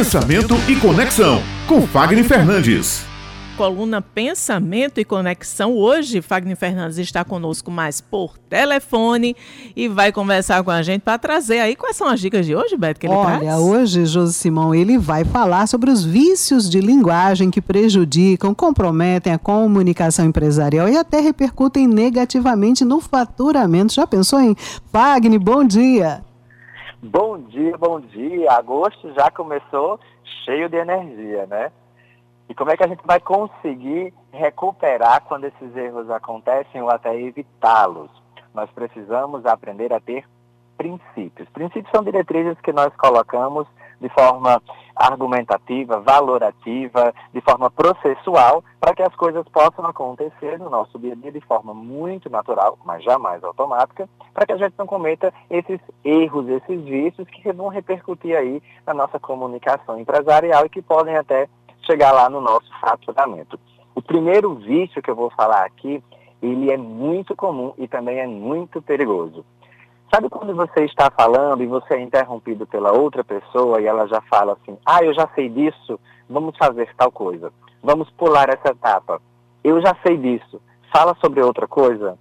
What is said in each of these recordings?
Pensamento e Conexão, com Fagner Fernandes coluna Pensamento e Conexão. Hoje, Fagner Fernandes está conosco mais por telefone e vai conversar com a gente para trazer aí quais são as dicas de hoje, Beto, que ele Olha, traz? hoje, Josi Simão, ele vai falar sobre os vícios de linguagem que prejudicam, comprometem a comunicação empresarial e até repercutem negativamente no faturamento. Já pensou em Fagner? Bom dia! Bom dia, bom dia. Agosto já começou cheio de energia, né? E como é que a gente vai conseguir recuperar quando esses erros acontecem ou até evitá-los? Nós precisamos aprender a ter princípios. Princípios são diretrizes que nós colocamos de forma argumentativa, valorativa, de forma processual, para que as coisas possam acontecer no nosso dia a dia de forma muito natural, mas jamais automática, para que a gente não cometa esses erros, esses vícios que vão repercutir aí na nossa comunicação empresarial e que podem até chegar lá no nosso faturamento. O primeiro vício que eu vou falar aqui, ele é muito comum e também é muito perigoso. Sabe quando você está falando e você é interrompido pela outra pessoa e ela já fala assim: Ah, eu já sei disso, vamos fazer tal coisa, vamos pular essa etapa. Eu já sei disso, fala sobre outra coisa.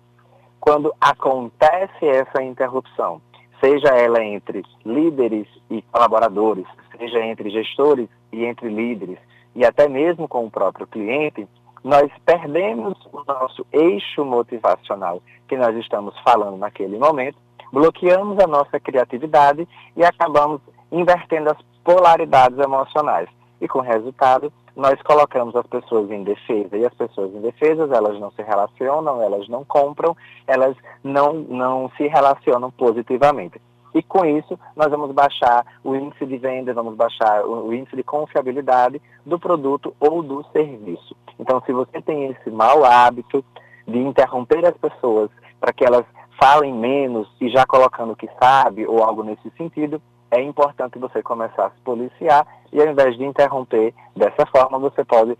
Quando acontece essa interrupção, seja ela entre líderes e colaboradores, seja entre gestores e entre líderes, e até mesmo com o próprio cliente, nós perdemos o nosso eixo motivacional que nós estamos falando naquele momento, bloqueamos a nossa criatividade e acabamos invertendo as polaridades emocionais. E com resultado, nós colocamos as pessoas em defesa. E as pessoas em defesa, elas não se relacionam, elas não compram, elas não, não se relacionam positivamente. E com isso, nós vamos baixar o índice de venda, vamos baixar o índice de confiabilidade do produto ou do serviço. Então, se você tem esse mau hábito de interromper as pessoas para que elas falem menos e já colocando o que sabe ou algo nesse sentido, é importante você começar a se policiar e ao invés de interromper dessa forma, você pode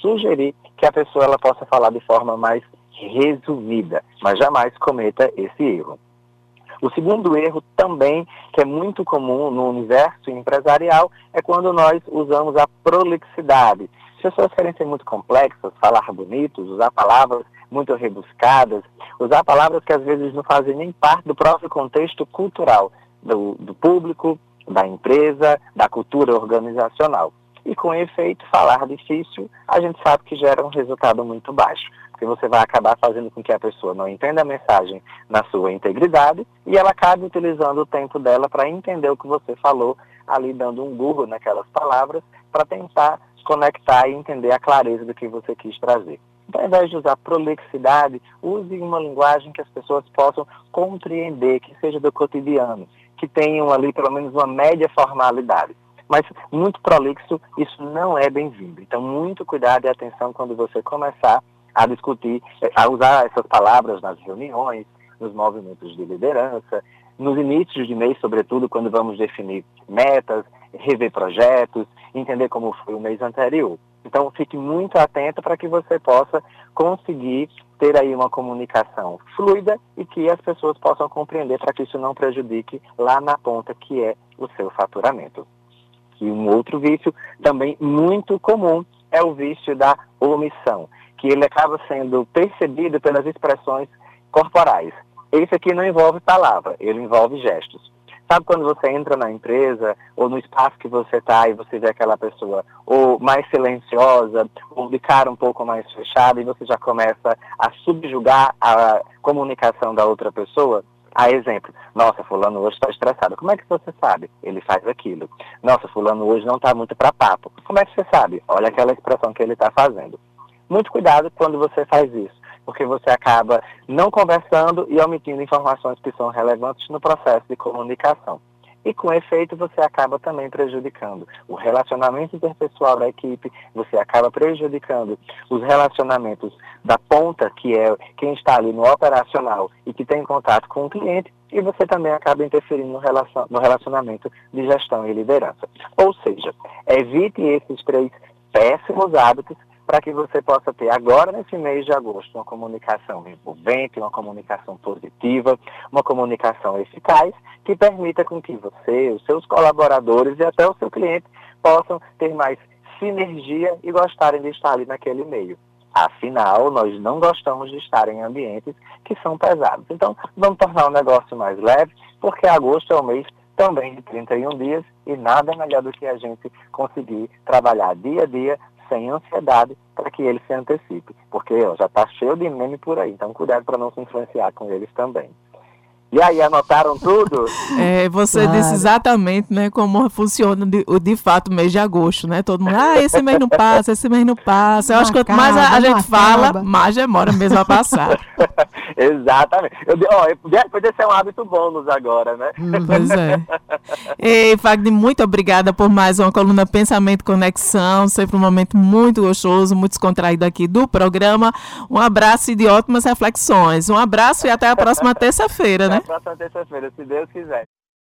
sugerir que a pessoa ela possa falar de forma mais resumida, mas jamais cometa esse erro. O segundo erro também, que é muito comum no universo empresarial, é quando nós usamos a prolixidade. As pessoas querem ser muito complexas, falar bonitos, usar palavras muito rebuscadas, usar palavras que às vezes não fazem nem parte do próprio contexto cultural do, do público, da empresa, da cultura organizacional. E com efeito, falar difícil, a gente sabe que gera um resultado muito baixo porque você vai acabar fazendo com que a pessoa não entenda a mensagem na sua integridade e ela acabe utilizando o tempo dela para entender o que você falou, ali dando um Google naquelas palavras, para tentar conectar e entender a clareza do que você quis trazer. Então, ao invés de usar prolixidade, use uma linguagem que as pessoas possam compreender, que seja do cotidiano, que tenham ali pelo menos uma média formalidade. Mas muito prolixo, isso não é bem-vindo. Então, muito cuidado e atenção quando você começar a discutir, a usar essas palavras nas reuniões, nos movimentos de liderança, nos inícios de mês, sobretudo, quando vamos definir metas, rever projetos, entender como foi o mês anterior. Então, fique muito atento para que você possa conseguir ter aí uma comunicação fluida e que as pessoas possam compreender para que isso não prejudique lá na ponta que é o seu faturamento. E um outro vício também muito comum é o vício da omissão que ele acaba sendo percebido pelas expressões corporais. Esse aqui não envolve palavra, ele envolve gestos. Sabe quando você entra na empresa ou no espaço que você está e você vê aquela pessoa ou mais silenciosa ou de cara um pouco mais fechada e você já começa a subjugar a comunicação da outra pessoa? A exemplo, nossa, fulano hoje está estressado. Como é que você sabe? Ele faz aquilo. Nossa, fulano hoje não está muito para papo. Como é que você sabe? Olha aquela expressão que ele está fazendo. Muito cuidado quando você faz isso, porque você acaba não conversando e omitindo informações que são relevantes no processo de comunicação. E com efeito você acaba também prejudicando o relacionamento interpessoal da equipe, você acaba prejudicando os relacionamentos da ponta, que é quem está ali no operacional e que tem contato com o cliente, e você também acaba interferindo no relacionamento de gestão e liderança. Ou seja, evite esses três péssimos hábitos para que você possa ter agora nesse mês de agosto uma comunicação envolvente, uma comunicação positiva, uma comunicação eficaz que permita com que você, os seus colaboradores e até o seu cliente possam ter mais sinergia e gostarem de estar ali naquele meio. Afinal, nós não gostamos de estar em ambientes que são pesados. Então, vamos tornar o negócio mais leve, porque agosto é o mês também de 31 dias e nada melhor do que a gente conseguir trabalhar dia a dia sem ansiedade para que ele se antecipe. Porque ó, já está cheio de meme por aí, então cuidado para não se influenciar com eles também. E aí, anotaram tudo? É, você claro. disse exatamente né, como funciona de, de fato o mês de agosto, né? Todo mundo, ah, esse mês não passa, esse mês não passa. Eu não acho que quanto mais a, a gente fala, mais demora mesmo a passar. exatamente. Eu, ó, ser um hábito bônus agora, né? Hum, pois é. Ei, Fagner, muito obrigada por mais uma coluna Pensamento Conexão. Sempre um momento muito gostoso, muito descontraído aqui do programa. Um abraço e de ótimas reflexões. Um abraço e até a próxima terça-feira, né? Próxima terça-feira, se Deus quiser.